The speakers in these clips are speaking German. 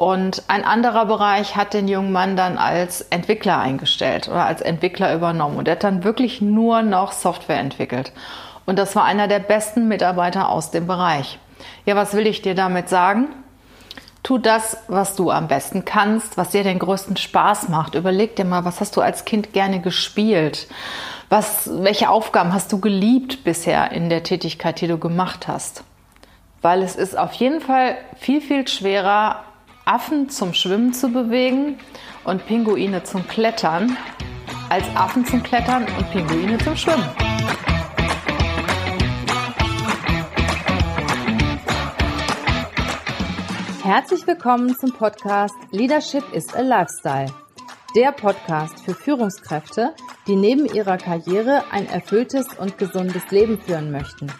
Und ein anderer Bereich hat den jungen Mann dann als Entwickler eingestellt oder als Entwickler übernommen. Und er hat dann wirklich nur noch Software entwickelt. Und das war einer der besten Mitarbeiter aus dem Bereich. Ja, was will ich dir damit sagen? Tu das, was du am besten kannst, was dir den größten Spaß macht. Überleg dir mal, was hast du als Kind gerne gespielt? Was, welche Aufgaben hast du geliebt bisher in der Tätigkeit, die du gemacht hast? Weil es ist auf jeden Fall viel, viel schwerer, Affen zum Schwimmen zu bewegen und Pinguine zum Klettern, als Affen zum Klettern und Pinguine zum Schwimmen. Herzlich willkommen zum Podcast Leadership is a Lifestyle. Der Podcast für Führungskräfte, die neben ihrer Karriere ein erfülltes und gesundes Leben führen möchten.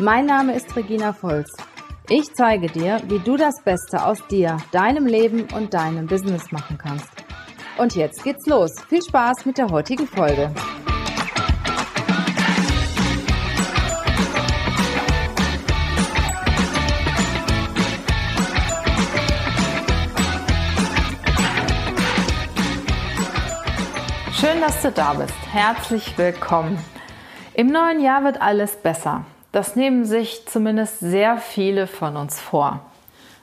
Mein Name ist Regina Volz. Ich zeige dir, wie du das Beste aus dir, deinem Leben und deinem Business machen kannst. Und jetzt geht's los. Viel Spaß mit der heutigen Folge. Schön, dass du da bist. Herzlich willkommen. Im neuen Jahr wird alles besser. Das nehmen sich zumindest sehr viele von uns vor.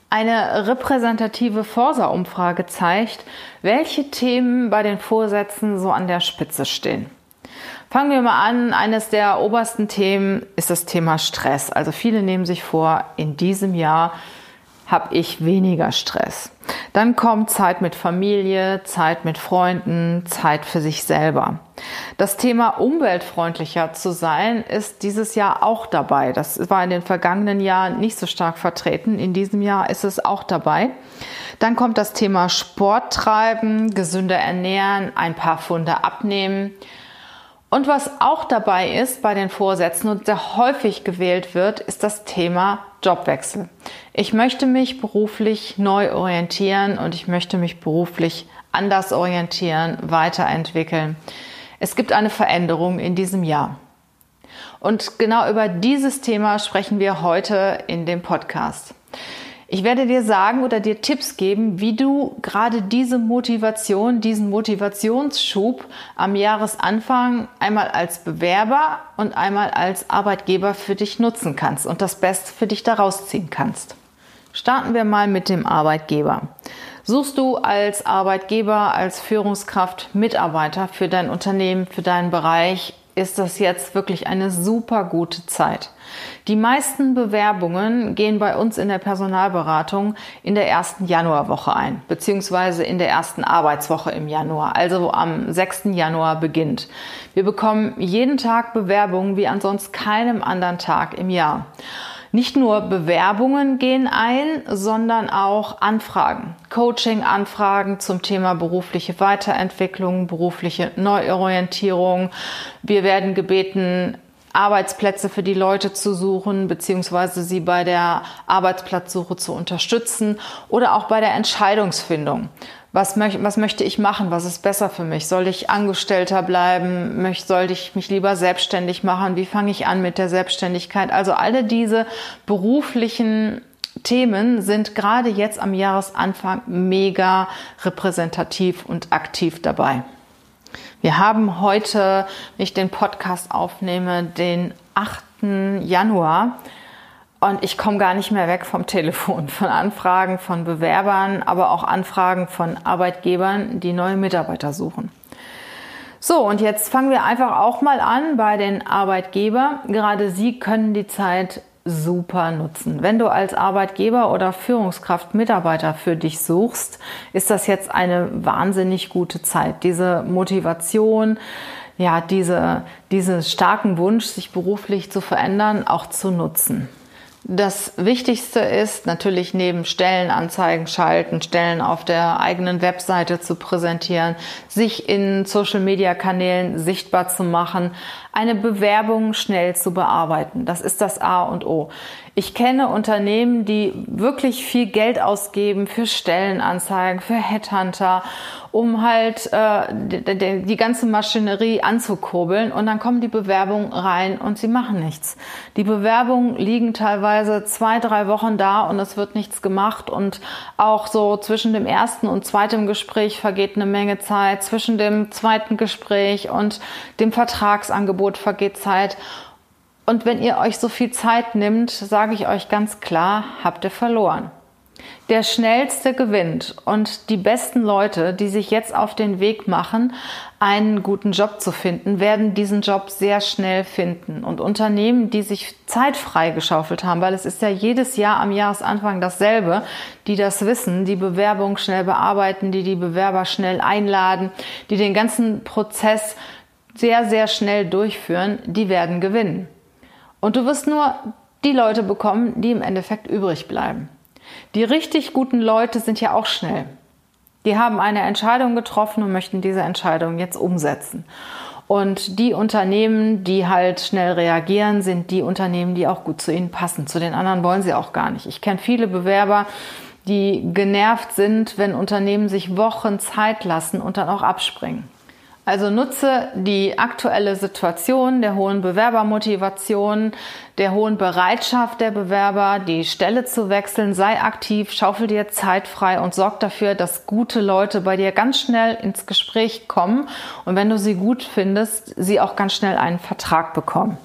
Eine repräsentative Forsa-Umfrage zeigt, welche Themen bei den Vorsätzen so an der Spitze stehen. Fangen wir mal an. Eines der obersten Themen ist das Thema Stress. Also viele nehmen sich vor, in diesem Jahr habe ich weniger Stress. Dann kommt Zeit mit Familie, Zeit mit Freunden, Zeit für sich selber. Das Thema umweltfreundlicher zu sein ist dieses Jahr auch dabei. Das war in den vergangenen Jahren nicht so stark vertreten. In diesem Jahr ist es auch dabei. Dann kommt das Thema Sport treiben, gesünder ernähren, ein paar Funde abnehmen. Und was auch dabei ist bei den Vorsätzen und sehr häufig gewählt wird, ist das Thema Jobwechsel. Ich möchte mich beruflich neu orientieren und ich möchte mich beruflich anders orientieren, weiterentwickeln. Es gibt eine Veränderung in diesem Jahr. Und genau über dieses Thema sprechen wir heute in dem Podcast. Ich werde dir sagen oder dir Tipps geben, wie du gerade diese Motivation, diesen Motivationsschub am Jahresanfang einmal als Bewerber und einmal als Arbeitgeber für dich nutzen kannst und das Beste für dich daraus ziehen kannst. Starten wir mal mit dem Arbeitgeber. Suchst du als Arbeitgeber, als Führungskraft Mitarbeiter für dein Unternehmen, für deinen Bereich ist das jetzt wirklich eine super gute Zeit. Die meisten Bewerbungen gehen bei uns in der Personalberatung in der ersten Januarwoche ein, beziehungsweise in der ersten Arbeitswoche im Januar, also am 6. Januar beginnt. Wir bekommen jeden Tag Bewerbungen wie an keinem anderen Tag im Jahr. Nicht nur Bewerbungen gehen ein, sondern auch Anfragen, Coaching-Anfragen zum Thema berufliche Weiterentwicklung, berufliche Neuorientierung. Wir werden gebeten, Arbeitsplätze für die Leute zu suchen, beziehungsweise sie bei der Arbeitsplatzsuche zu unterstützen oder auch bei der Entscheidungsfindung. Was, möch, was möchte ich machen? Was ist besser für mich? Soll ich Angestellter bleiben? Möcht, soll ich mich lieber selbstständig machen? Wie fange ich an mit der Selbstständigkeit? Also alle diese beruflichen Themen sind gerade jetzt am Jahresanfang mega repräsentativ und aktiv dabei. Wir haben heute, wenn ich den Podcast aufnehme, den 8. Januar. Und ich komme gar nicht mehr weg vom Telefon, von Anfragen von Bewerbern, aber auch Anfragen von Arbeitgebern, die neue Mitarbeiter suchen. So, und jetzt fangen wir einfach auch mal an bei den Arbeitgebern. Gerade sie können die Zeit super nutzen. Wenn du als Arbeitgeber oder Führungskraft Mitarbeiter für dich suchst, ist das jetzt eine wahnsinnig gute Zeit. Diese Motivation, ja, diese, diesen starken Wunsch, sich beruflich zu verändern, auch zu nutzen. Das Wichtigste ist natürlich neben Stellenanzeigen schalten, Stellen auf der eigenen Webseite zu präsentieren, sich in Social-Media-Kanälen sichtbar zu machen, eine Bewerbung schnell zu bearbeiten. Das ist das A und O. Ich kenne Unternehmen, die wirklich viel Geld ausgeben für Stellenanzeigen, für Headhunter, um halt äh, die, die, ganze Maschinerie anzukurbeln und dann kommen die Bewerbungen rein und sie machen nichts. Die Bewerbungen liegen teilweise zwei, drei Wochen da und es wird nichts gemacht und auch so zwischen dem ersten und zweiten Gespräch vergeht eine Menge Zeit, zwischen dem zweiten Gespräch und dem Vertragsangebot vergeht Zeit und wenn ihr euch so viel Zeit nimmt, sage ich euch ganz klar, habt ihr verloren. Der schnellste gewinnt und die besten Leute, die sich jetzt auf den Weg machen, einen guten Job zu finden, werden diesen Job sehr schnell finden. Und Unternehmen, die sich Zeit freigeschaufelt haben, weil es ist ja jedes Jahr am Jahresanfang dasselbe, die das wissen, die Bewerbung schnell bearbeiten, die die Bewerber schnell einladen, die den ganzen Prozess sehr, sehr schnell durchführen, die werden gewinnen. Und du wirst nur die Leute bekommen, die im Endeffekt übrig bleiben. Die richtig guten Leute sind ja auch schnell. Die haben eine Entscheidung getroffen und möchten diese Entscheidung jetzt umsetzen. Und die Unternehmen, die halt schnell reagieren, sind die Unternehmen, die auch gut zu ihnen passen. Zu den anderen wollen sie auch gar nicht. Ich kenne viele Bewerber, die genervt sind, wenn Unternehmen sich Wochen Zeit lassen und dann auch abspringen. Also nutze die aktuelle Situation der hohen Bewerbermotivation, der hohen Bereitschaft der Bewerber, die Stelle zu wechseln, sei aktiv, schaufel dir Zeit frei und sorg dafür, dass gute Leute bei dir ganz schnell ins Gespräch kommen und wenn du sie gut findest, sie auch ganz schnell einen Vertrag bekommen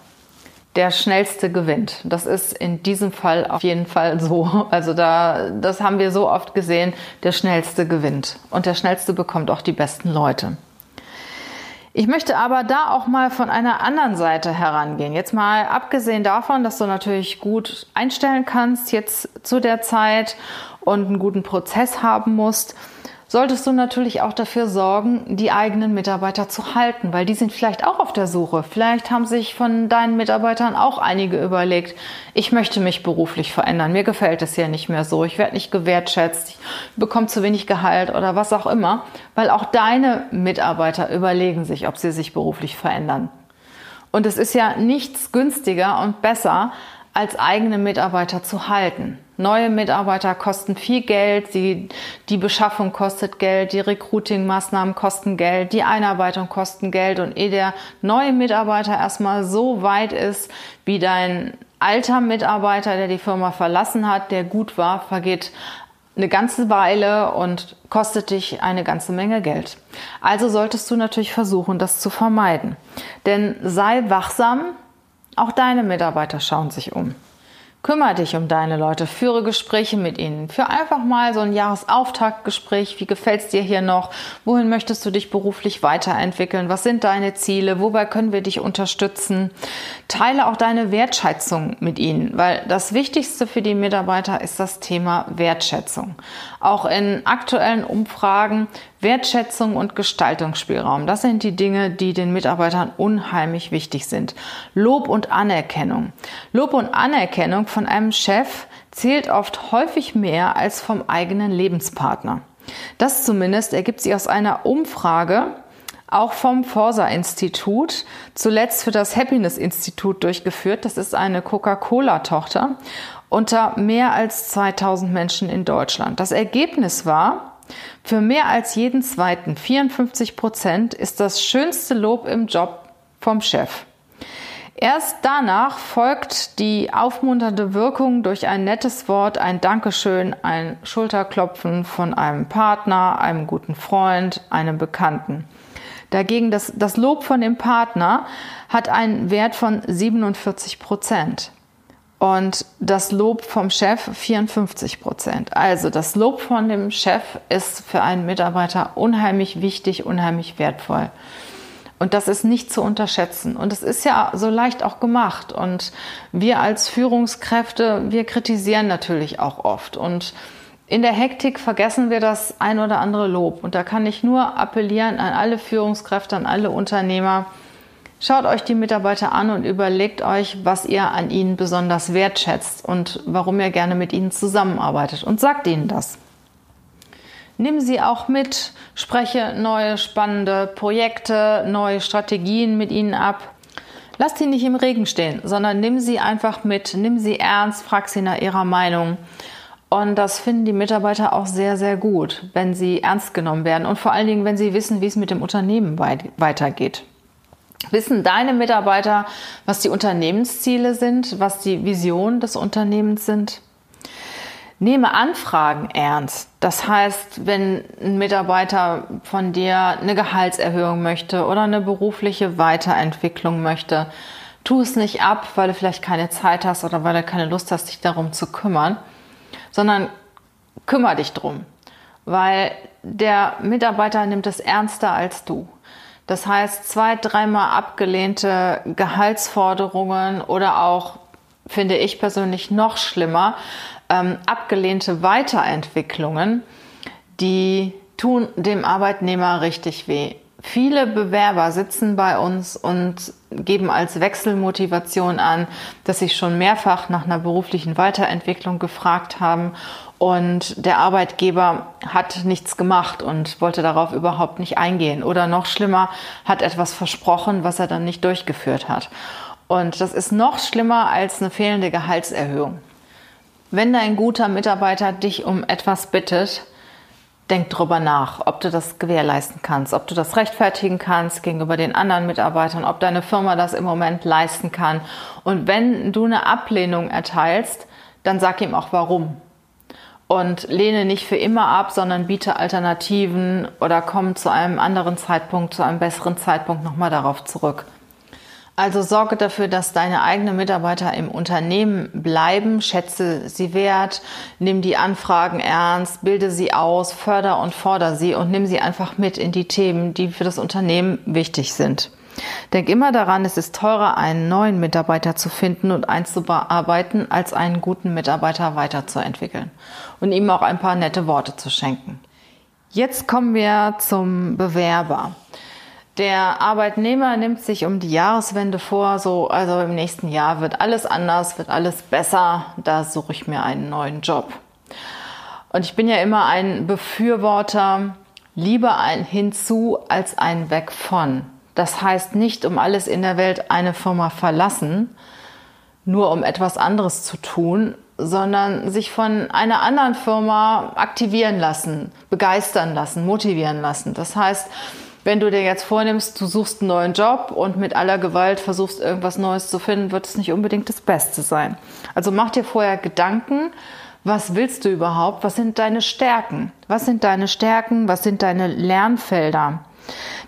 der schnellste gewinnt. Das ist in diesem Fall auf jeden Fall so. Also da, das haben wir so oft gesehen. Der schnellste gewinnt. Und der schnellste bekommt auch die besten Leute. Ich möchte aber da auch mal von einer anderen Seite herangehen. Jetzt mal abgesehen davon, dass du natürlich gut einstellen kannst jetzt zu der Zeit und einen guten Prozess haben musst, solltest du natürlich auch dafür sorgen, die eigenen Mitarbeiter zu halten, weil die sind vielleicht auch auf der Suche. Vielleicht haben sich von deinen Mitarbeitern auch einige überlegt, ich möchte mich beruflich verändern, mir gefällt es ja nicht mehr so, ich werde nicht gewertschätzt, ich bekomme zu wenig Gehalt oder was auch immer, weil auch deine Mitarbeiter überlegen sich, ob sie sich beruflich verändern. Und es ist ja nichts günstiger und besser, als eigene Mitarbeiter zu halten. Neue Mitarbeiter kosten viel Geld, die, die Beschaffung kostet Geld, die Recruiting-Maßnahmen kosten Geld, die Einarbeitung kosten Geld und ehe der neue Mitarbeiter erstmal so weit ist, wie dein alter Mitarbeiter, der die Firma verlassen hat, der gut war, vergeht eine ganze Weile und kostet dich eine ganze Menge Geld. Also solltest du natürlich versuchen, das zu vermeiden. Denn sei wachsam, auch deine Mitarbeiter schauen sich um. Kümmere dich um deine Leute, führe Gespräche mit ihnen. Für einfach mal so ein Jahresauftaktgespräch. Wie gefällt's dir hier noch? Wohin möchtest du dich beruflich weiterentwickeln? Was sind deine Ziele? Wobei können wir dich unterstützen? Teile auch deine Wertschätzung mit ihnen, weil das Wichtigste für die Mitarbeiter ist das Thema Wertschätzung. Auch in aktuellen Umfragen Wertschätzung und Gestaltungsspielraum. Das sind die Dinge, die den Mitarbeitern unheimlich wichtig sind. Lob und Anerkennung. Lob und Anerkennung von einem Chef zählt oft häufig mehr als vom eigenen Lebenspartner. Das zumindest ergibt sich aus einer Umfrage, auch vom Forsa-Institut, zuletzt für das Happiness-Institut durchgeführt. Das ist eine Coca-Cola-Tochter unter mehr als 2000 Menschen in Deutschland. Das Ergebnis war, für mehr als jeden zweiten, 54 Prozent, ist das schönste Lob im Job vom Chef. Erst danach folgt die aufmunternde Wirkung durch ein nettes Wort, ein Dankeschön, ein Schulterklopfen von einem Partner, einem guten Freund, einem Bekannten. Dagegen das, das Lob von dem Partner hat einen Wert von 47 Prozent und das Lob vom Chef 54 Prozent. Also das Lob von dem Chef ist für einen Mitarbeiter unheimlich wichtig, unheimlich wertvoll. Und das ist nicht zu unterschätzen. Und es ist ja so leicht auch gemacht. Und wir als Führungskräfte, wir kritisieren natürlich auch oft. Und in der Hektik vergessen wir das ein oder andere Lob. Und da kann ich nur appellieren an alle Führungskräfte, an alle Unternehmer, Schaut euch die Mitarbeiter an und überlegt euch, was ihr an ihnen besonders wertschätzt und warum ihr gerne mit ihnen zusammenarbeitet und sagt ihnen das. Nimm sie auch mit, spreche neue spannende Projekte, neue Strategien mit ihnen ab. Lass die nicht im Regen stehen, sondern nimm sie einfach mit, nimm sie ernst, frag sie nach ihrer Meinung. Und das finden die Mitarbeiter auch sehr, sehr gut, wenn sie ernst genommen werden und vor allen Dingen, wenn sie wissen, wie es mit dem Unternehmen weitergeht. Wissen deine Mitarbeiter, was die Unternehmensziele sind, was die Visionen des Unternehmens sind? Nehme Anfragen ernst. Das heißt, wenn ein Mitarbeiter von dir eine Gehaltserhöhung möchte oder eine berufliche Weiterentwicklung möchte, tu es nicht ab, weil du vielleicht keine Zeit hast oder weil du keine Lust hast, dich darum zu kümmern, sondern kümmere dich drum, weil der Mitarbeiter nimmt es ernster als du. Das heißt, zwei, dreimal abgelehnte Gehaltsforderungen oder auch, finde ich persönlich noch schlimmer, ähm, abgelehnte Weiterentwicklungen, die tun dem Arbeitnehmer richtig weh. Viele Bewerber sitzen bei uns und geben als Wechselmotivation an, dass sie schon mehrfach nach einer beruflichen Weiterentwicklung gefragt haben und der Arbeitgeber hat nichts gemacht und wollte darauf überhaupt nicht eingehen. Oder noch schlimmer, hat etwas versprochen, was er dann nicht durchgeführt hat. Und das ist noch schlimmer als eine fehlende Gehaltserhöhung. Wenn dein guter Mitarbeiter dich um etwas bittet, denk drüber nach, ob du das gewährleisten kannst, ob du das rechtfertigen kannst gegenüber den anderen Mitarbeitern, ob deine Firma das im Moment leisten kann. Und wenn du eine Ablehnung erteilst, dann sag ihm auch warum. Und lehne nicht für immer ab, sondern biete Alternativen oder komm zu einem anderen Zeitpunkt, zu einem besseren Zeitpunkt nochmal darauf zurück. Also sorge dafür, dass deine eigenen Mitarbeiter im Unternehmen bleiben, schätze sie wert, nimm die Anfragen ernst, bilde sie aus, förder und forder sie und nimm sie einfach mit in die Themen, die für das Unternehmen wichtig sind. Denk immer daran, es ist teurer, einen neuen Mitarbeiter zu finden und einzubearbeiten, als einen guten Mitarbeiter weiterzuentwickeln und ihm auch ein paar nette Worte zu schenken. Jetzt kommen wir zum Bewerber. Der Arbeitnehmer nimmt sich um die Jahreswende vor, so, also im nächsten Jahr wird alles anders, wird alles besser, da suche ich mir einen neuen Job. Und ich bin ja immer ein Befürworter, lieber ein hinzu als ein weg von. Das heißt nicht um alles in der Welt eine Firma verlassen, nur um etwas anderes zu tun, sondern sich von einer anderen Firma aktivieren lassen, begeistern lassen, motivieren lassen. Das heißt, wenn du dir jetzt vornimmst, du suchst einen neuen Job und mit aller Gewalt versuchst irgendwas Neues zu finden, wird es nicht unbedingt das Beste sein. Also mach dir vorher Gedanken, was willst du überhaupt? Was sind deine Stärken? Was sind deine Stärken? Was sind deine Lernfelder?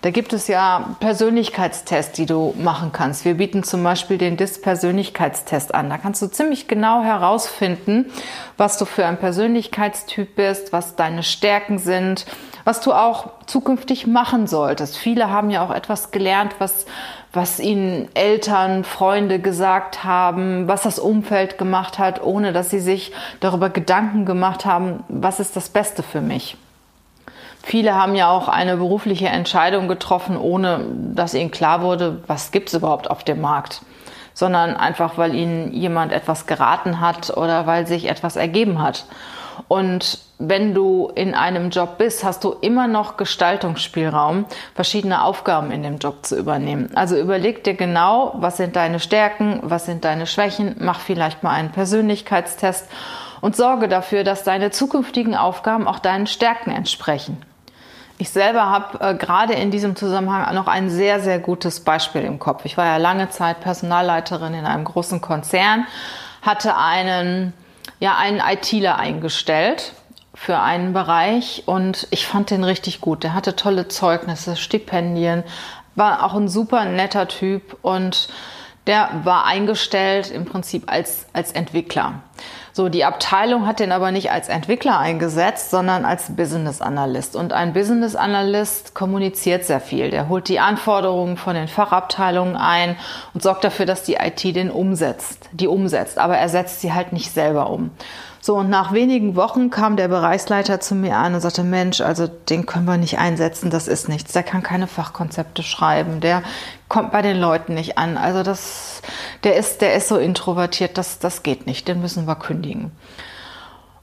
Da gibt es ja Persönlichkeitstests, die du machen kannst. Wir bieten zum Beispiel den DIS-Persönlichkeitstest an. Da kannst du ziemlich genau herausfinden, was du für ein Persönlichkeitstyp bist, was deine Stärken sind, was du auch zukünftig machen solltest. Viele haben ja auch etwas gelernt, was, was ihnen Eltern, Freunde gesagt haben, was das Umfeld gemacht hat, ohne dass sie sich darüber Gedanken gemacht haben, was ist das Beste für mich. Viele haben ja auch eine berufliche Entscheidung getroffen, ohne dass ihnen klar wurde, was gibt es überhaupt auf dem Markt, sondern einfach, weil ihnen jemand etwas geraten hat oder weil sich etwas ergeben hat. Und wenn du in einem Job bist, hast du immer noch Gestaltungsspielraum, verschiedene Aufgaben in dem Job zu übernehmen. Also überleg dir genau, was sind deine Stärken, was sind deine Schwächen, mach vielleicht mal einen Persönlichkeitstest und sorge dafür, dass deine zukünftigen Aufgaben auch deinen Stärken entsprechen. Ich selber habe äh, gerade in diesem Zusammenhang noch ein sehr, sehr gutes Beispiel im Kopf. Ich war ja lange Zeit Personalleiterin in einem großen Konzern, hatte einen ja einen ITler eingestellt für einen Bereich und ich fand den richtig gut. Der hatte tolle Zeugnisse, Stipendien, war auch ein super netter Typ und der war eingestellt im Prinzip als, als Entwickler. So, die Abteilung hat den aber nicht als Entwickler eingesetzt, sondern als Business Analyst. Und ein Business Analyst kommuniziert sehr viel. Der holt die Anforderungen von den Fachabteilungen ein und sorgt dafür, dass die IT den umsetzt, die umsetzt. Aber er setzt sie halt nicht selber um. So, und nach wenigen Wochen kam der Bereichsleiter zu mir an und sagte, Mensch, also den können wir nicht einsetzen, das ist nichts. Der kann keine Fachkonzepte schreiben, der kommt bei den Leuten nicht an. Also das, der ist, der ist so introvertiert, das, das geht nicht, den müssen wir kündigen.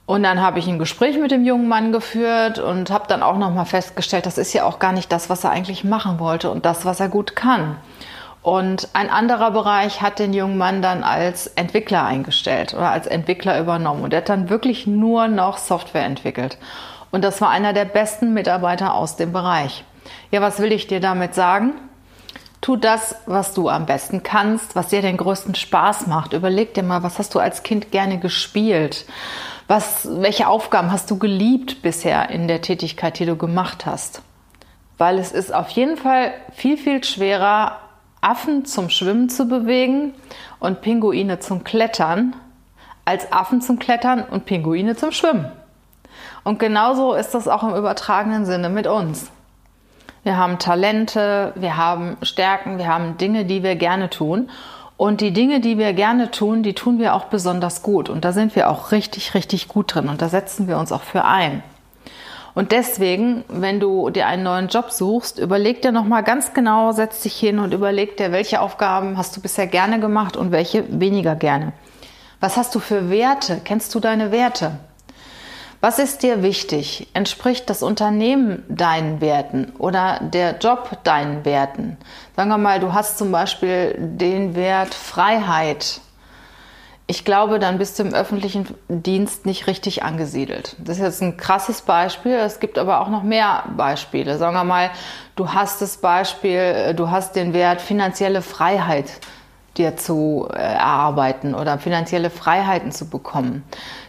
Und dann habe ich ein Gespräch mit dem jungen Mann geführt und habe dann auch nochmal festgestellt, das ist ja auch gar nicht das, was er eigentlich machen wollte und das, was er gut kann. Und ein anderer Bereich hat den jungen Mann dann als Entwickler eingestellt oder als Entwickler übernommen. Und er hat dann wirklich nur noch Software entwickelt. Und das war einer der besten Mitarbeiter aus dem Bereich. Ja, was will ich dir damit sagen? Tu das, was du am besten kannst, was dir den größten Spaß macht. Überleg dir mal, was hast du als Kind gerne gespielt? Was, welche Aufgaben hast du geliebt bisher in der Tätigkeit, die du gemacht hast? Weil es ist auf jeden Fall viel, viel schwerer, Affen zum Schwimmen zu bewegen und Pinguine zum Klettern, als Affen zum Klettern und Pinguine zum Schwimmen. Und genauso ist das auch im übertragenen Sinne mit uns. Wir haben Talente, wir haben Stärken, wir haben Dinge, die wir gerne tun. Und die Dinge, die wir gerne tun, die tun wir auch besonders gut. Und da sind wir auch richtig, richtig gut drin. Und da setzen wir uns auch für ein. Und deswegen, wenn du dir einen neuen Job suchst, überleg dir nochmal ganz genau, setz dich hin und überleg dir, welche Aufgaben hast du bisher gerne gemacht und welche weniger gerne. Was hast du für Werte? Kennst du deine Werte? Was ist dir wichtig? Entspricht das Unternehmen deinen Werten oder der Job deinen Werten? Sagen wir mal, du hast zum Beispiel den Wert Freiheit. Ich glaube, dann bist du im öffentlichen Dienst nicht richtig angesiedelt. Das ist jetzt ein krasses Beispiel. Es gibt aber auch noch mehr Beispiele. Sagen wir mal, du hast das Beispiel, du hast den Wert finanzielle Freiheit dir zu äh, erarbeiten oder finanzielle Freiheiten zu bekommen,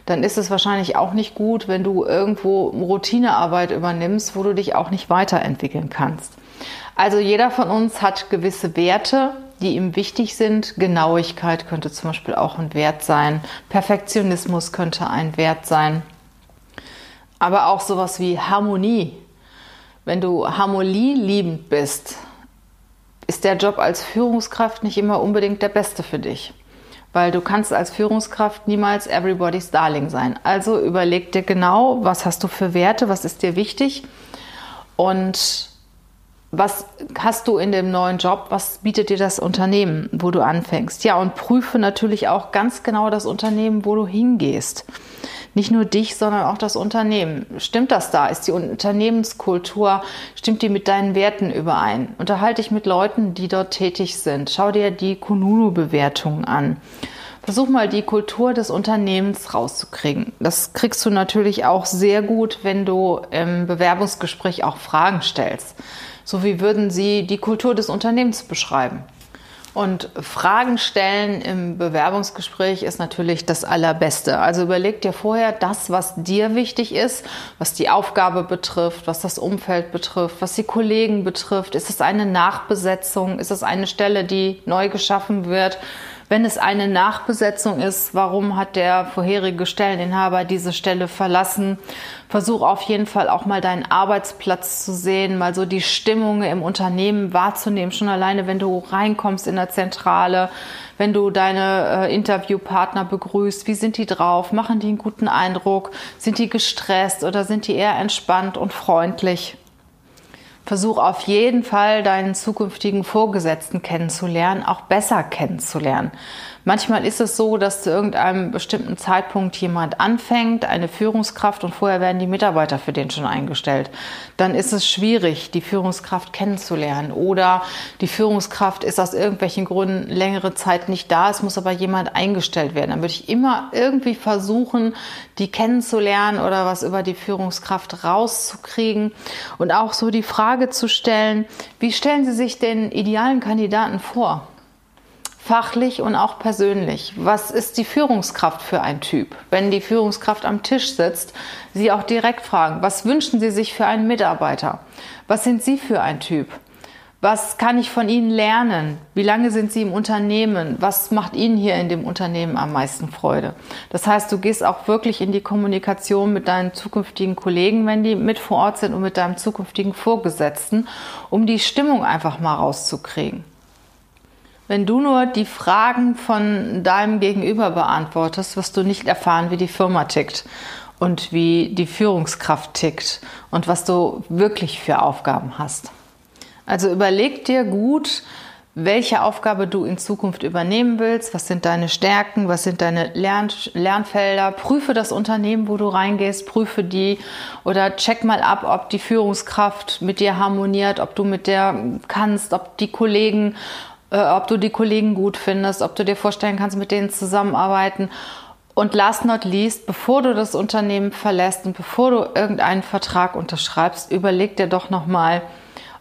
dann ist es wahrscheinlich auch nicht gut, wenn du irgendwo Routinearbeit übernimmst, wo du dich auch nicht weiterentwickeln kannst. Also jeder von uns hat gewisse Werte, die ihm wichtig sind. Genauigkeit könnte zum Beispiel auch ein Wert sein. Perfektionismus könnte ein Wert sein. Aber auch sowas wie Harmonie. Wenn du harmonieliebend bist, ist der Job als Führungskraft nicht immer unbedingt der beste für dich. Weil du kannst als Führungskraft niemals everybody's darling sein. Also überleg dir genau, was hast du für Werte, was ist dir wichtig und was hast du in dem neuen Job, was bietet dir das Unternehmen, wo du anfängst. Ja, und prüfe natürlich auch ganz genau das Unternehmen, wo du hingehst nicht nur dich, sondern auch das Unternehmen. Stimmt das da? Ist die Unternehmenskultur, stimmt die mit deinen Werten überein? Unterhalte dich mit Leuten, die dort tätig sind. Schau dir die Kununu-Bewertungen an. Versuch mal die Kultur des Unternehmens rauszukriegen. Das kriegst du natürlich auch sehr gut, wenn du im Bewerbungsgespräch auch Fragen stellst. So wie würden sie die Kultur des Unternehmens beschreiben? Und Fragen stellen im Bewerbungsgespräch ist natürlich das Allerbeste. Also überleg dir vorher das, was dir wichtig ist, was die Aufgabe betrifft, was das Umfeld betrifft, was die Kollegen betrifft. Ist es eine Nachbesetzung? Ist es eine Stelle, die neu geschaffen wird? Wenn es eine Nachbesetzung ist, warum hat der vorherige Stelleninhaber diese Stelle verlassen? Versuch auf jeden Fall auch mal deinen Arbeitsplatz zu sehen, mal so die Stimmung im Unternehmen wahrzunehmen. Schon alleine, wenn du reinkommst in der Zentrale, wenn du deine äh, Interviewpartner begrüßt, wie sind die drauf? Machen die einen guten Eindruck? Sind die gestresst oder sind die eher entspannt und freundlich? Versuch auf jeden Fall deinen zukünftigen Vorgesetzten kennenzulernen, auch besser kennenzulernen. Manchmal ist es so, dass zu irgendeinem bestimmten Zeitpunkt jemand anfängt, eine Führungskraft und vorher werden die Mitarbeiter für den schon eingestellt. Dann ist es schwierig, die Führungskraft kennenzulernen oder die Führungskraft ist aus irgendwelchen Gründen längere Zeit nicht da, es muss aber jemand eingestellt werden. Dann würde ich immer irgendwie versuchen, die kennenzulernen oder was über die Führungskraft rauszukriegen und auch so die Frage zu stellen, wie stellen Sie sich den idealen Kandidaten vor? Fachlich und auch persönlich. Was ist die Führungskraft für ein Typ? Wenn die Führungskraft am Tisch sitzt, Sie auch direkt fragen, was wünschen Sie sich für einen Mitarbeiter? Was sind Sie für ein Typ? Was kann ich von Ihnen lernen? Wie lange sind Sie im Unternehmen? Was macht Ihnen hier in dem Unternehmen am meisten Freude? Das heißt, du gehst auch wirklich in die Kommunikation mit deinen zukünftigen Kollegen, wenn die mit vor Ort sind und mit deinem zukünftigen Vorgesetzten, um die Stimmung einfach mal rauszukriegen. Wenn du nur die Fragen von deinem Gegenüber beantwortest, wirst du nicht erfahren, wie die Firma tickt und wie die Führungskraft tickt und was du wirklich für Aufgaben hast. Also überleg dir gut, welche Aufgabe du in Zukunft übernehmen willst, was sind deine Stärken, was sind deine Lern Lernfelder, prüfe das Unternehmen, wo du reingehst, prüfe die oder check mal ab, ob die Führungskraft mit dir harmoniert, ob du mit der kannst, ob die Kollegen äh, ob du die Kollegen gut findest, ob du dir vorstellen kannst, mit denen zusammenarbeiten. Und last not least, bevor du das Unternehmen verlässt und bevor du irgendeinen Vertrag unterschreibst, überleg dir doch nochmal,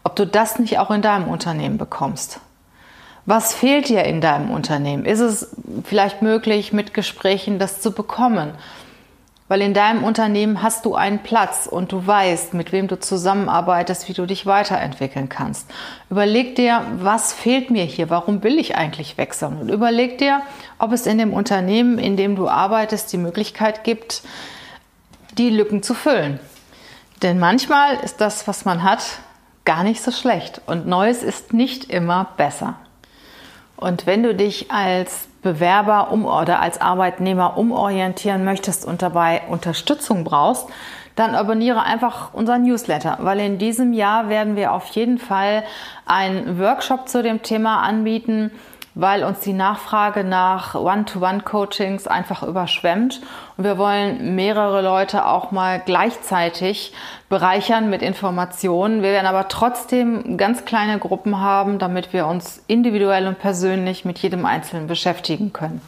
ob du das nicht auch in deinem Unternehmen bekommst. Was fehlt dir in deinem Unternehmen? Ist es vielleicht möglich, mit Gesprächen das zu bekommen? Weil in deinem Unternehmen hast du einen Platz und du weißt, mit wem du zusammenarbeitest, wie du dich weiterentwickeln kannst. Überleg dir, was fehlt mir hier? Warum will ich eigentlich wechseln? Und überleg dir, ob es in dem Unternehmen, in dem du arbeitest, die Möglichkeit gibt, die Lücken zu füllen. Denn manchmal ist das, was man hat, gar nicht so schlecht und Neues ist nicht immer besser. Und wenn du dich als Bewerber um oder als Arbeitnehmer umorientieren möchtest und dabei Unterstützung brauchst, dann abonniere einfach unseren Newsletter, weil in diesem Jahr werden wir auf jeden Fall einen Workshop zu dem Thema anbieten, weil uns die Nachfrage nach One-to-One-Coachings einfach überschwemmt. Und wir wollen mehrere Leute auch mal gleichzeitig bereichern mit Informationen. Wir werden aber trotzdem ganz kleine Gruppen haben, damit wir uns individuell und persönlich mit jedem Einzelnen beschäftigen können.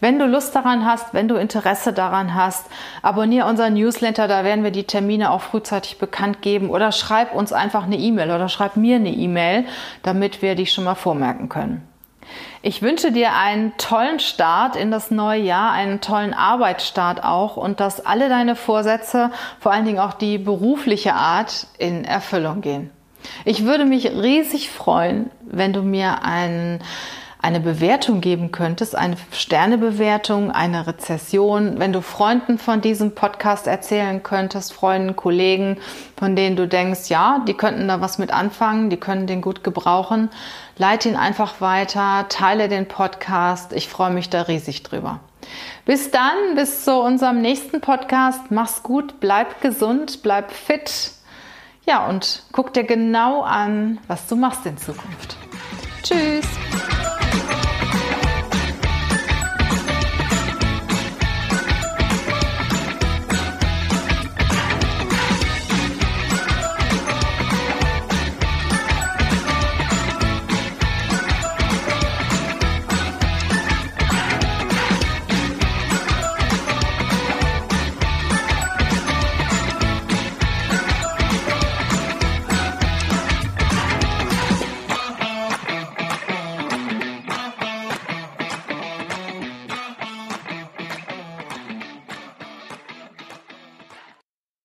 Wenn du Lust daran hast, wenn du Interesse daran hast, abonniere unseren Newsletter, da werden wir die Termine auch frühzeitig bekannt geben oder schreib uns einfach eine E-Mail oder schreib mir eine E-Mail, damit wir dich schon mal vormerken können. Ich wünsche dir einen tollen Start in das neue Jahr, einen tollen Arbeitsstart auch und dass alle deine Vorsätze, vor allen Dingen auch die berufliche Art, in Erfüllung gehen. Ich würde mich riesig freuen, wenn du mir einen eine Bewertung geben könntest, eine Sternebewertung, eine Rezession, wenn du Freunden von diesem Podcast erzählen könntest, Freunden, Kollegen, von denen du denkst, ja, die könnten da was mit anfangen, die können den gut gebrauchen, leite ihn einfach weiter, teile den Podcast. Ich freue mich da riesig drüber. Bis dann, bis zu unserem nächsten Podcast. Mach's gut, bleib gesund, bleib fit. Ja, und guck dir genau an, was du machst in Zukunft. Tschüss!